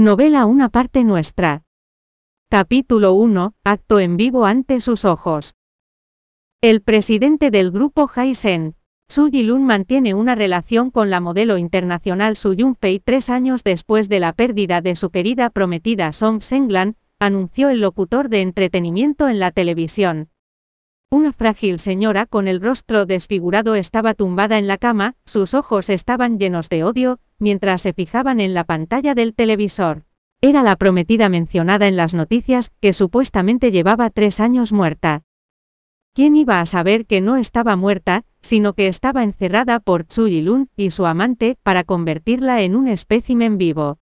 Novela Una parte nuestra. Capítulo 1. Acto en vivo ante sus ojos. El presidente del grupo Haisen, Su Yilun mantiene una relación con la modelo internacional Su Yunpei tres años después de la pérdida de su querida prometida Song Senglan, anunció el locutor de entretenimiento en la televisión. Una frágil señora con el rostro desfigurado estaba tumbada en la cama, sus ojos estaban llenos de odio, mientras se fijaban en la pantalla del televisor. Era la prometida mencionada en las noticias, que supuestamente llevaba tres años muerta. ¿Quién iba a saber que no estaba muerta, sino que estaba encerrada por Chu Yilun y su amante, para convertirla en un espécimen vivo?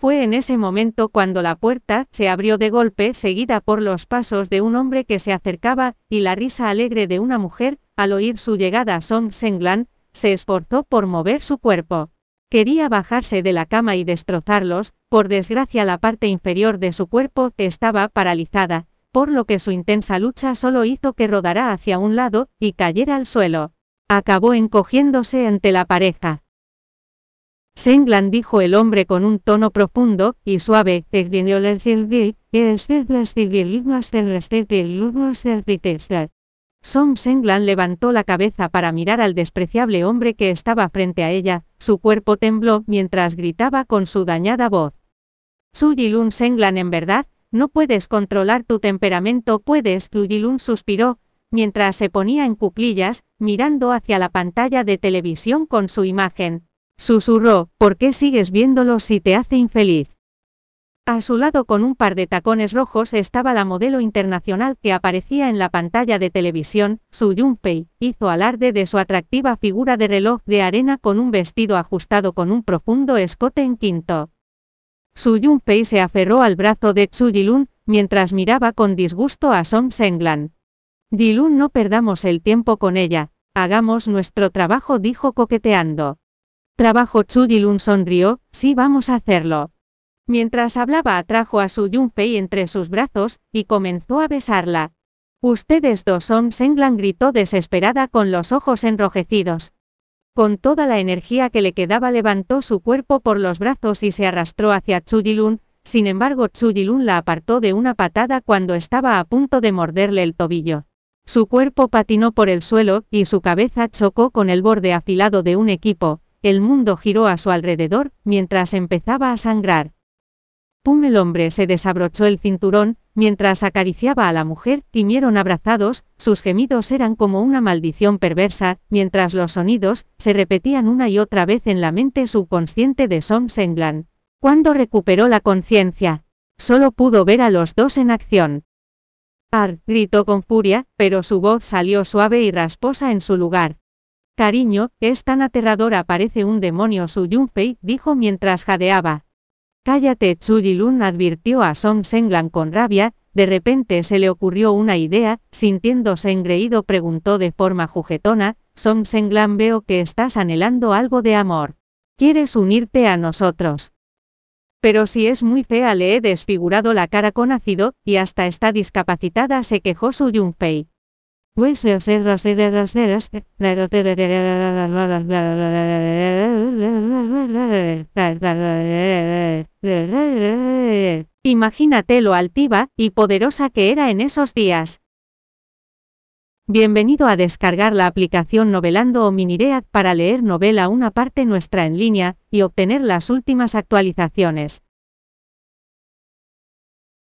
Fue en ese momento cuando la puerta se abrió de golpe seguida por los pasos de un hombre que se acercaba, y la risa alegre de una mujer, al oír su llegada Song Senglan, se esforzó por mover su cuerpo. Quería bajarse de la cama y destrozarlos, por desgracia la parte inferior de su cuerpo estaba paralizada, por lo que su intensa lucha solo hizo que rodara hacia un lado, y cayera al suelo. Acabó encogiéndose ante la pareja. Senglan dijo el hombre con un tono profundo y suave. Song Senglan levantó la cabeza para mirar al despreciable hombre que estaba frente a ella, su cuerpo tembló mientras gritaba con su dañada voz. Su Yilun Senglan en verdad, no puedes controlar tu temperamento, puedes, Su Yilun suspiró, mientras se ponía en cuclillas, mirando hacia la pantalla de televisión con su imagen. Susurró, ¿por qué sigues viéndolo si te hace infeliz? A su lado con un par de tacones rojos estaba la modelo internacional que aparecía en la pantalla de televisión, Su Yunpei, hizo alarde de su atractiva figura de reloj de arena con un vestido ajustado con un profundo escote en quinto. Su Yunpei se aferró al brazo de Chu Yilun, mientras miraba con disgusto a Song Senglan. Yilun no perdamos el tiempo con ella, hagamos nuestro trabajo dijo coqueteando. Trabajo Chudilun sonrió, sí vamos a hacerlo. Mientras hablaba atrajo a su Yunpei entre sus brazos, y comenzó a besarla. Ustedes dos son Senglan gritó desesperada con los ojos enrojecidos. Con toda la energía que le quedaba levantó su cuerpo por los brazos y se arrastró hacia Chudilun, sin embargo Chudilun la apartó de una patada cuando estaba a punto de morderle el tobillo. Su cuerpo patinó por el suelo, y su cabeza chocó con el borde afilado de un equipo, el mundo giró a su alrededor, mientras empezaba a sangrar. Pum el hombre se desabrochó el cinturón, mientras acariciaba a la mujer, gimieron abrazados, sus gemidos eran como una maldición perversa, mientras los sonidos, se repetían una y otra vez en la mente subconsciente de Som Senglan. Cuando recuperó la conciencia, solo pudo ver a los dos en acción. Ar, gritó con furia, pero su voz salió suave y rasposa en su lugar. Cariño, es tan aterradora parece un demonio Su Yunfei, dijo mientras jadeaba. Cállate Chu Yilun advirtió a Song Senglan con rabia, de repente se le ocurrió una idea, sintiéndose engreído preguntó de forma juguetona, Song Senglan veo que estás anhelando algo de amor. ¿Quieres unirte a nosotros? Pero si es muy fea le he desfigurado la cara con ácido, y hasta está discapacitada se quejó Su Yunfei. Imagínate lo altiva y poderosa que era en esos días. Bienvenido a descargar la aplicación Novelando o Miniread para leer novela una parte nuestra en línea y obtener las últimas actualizaciones.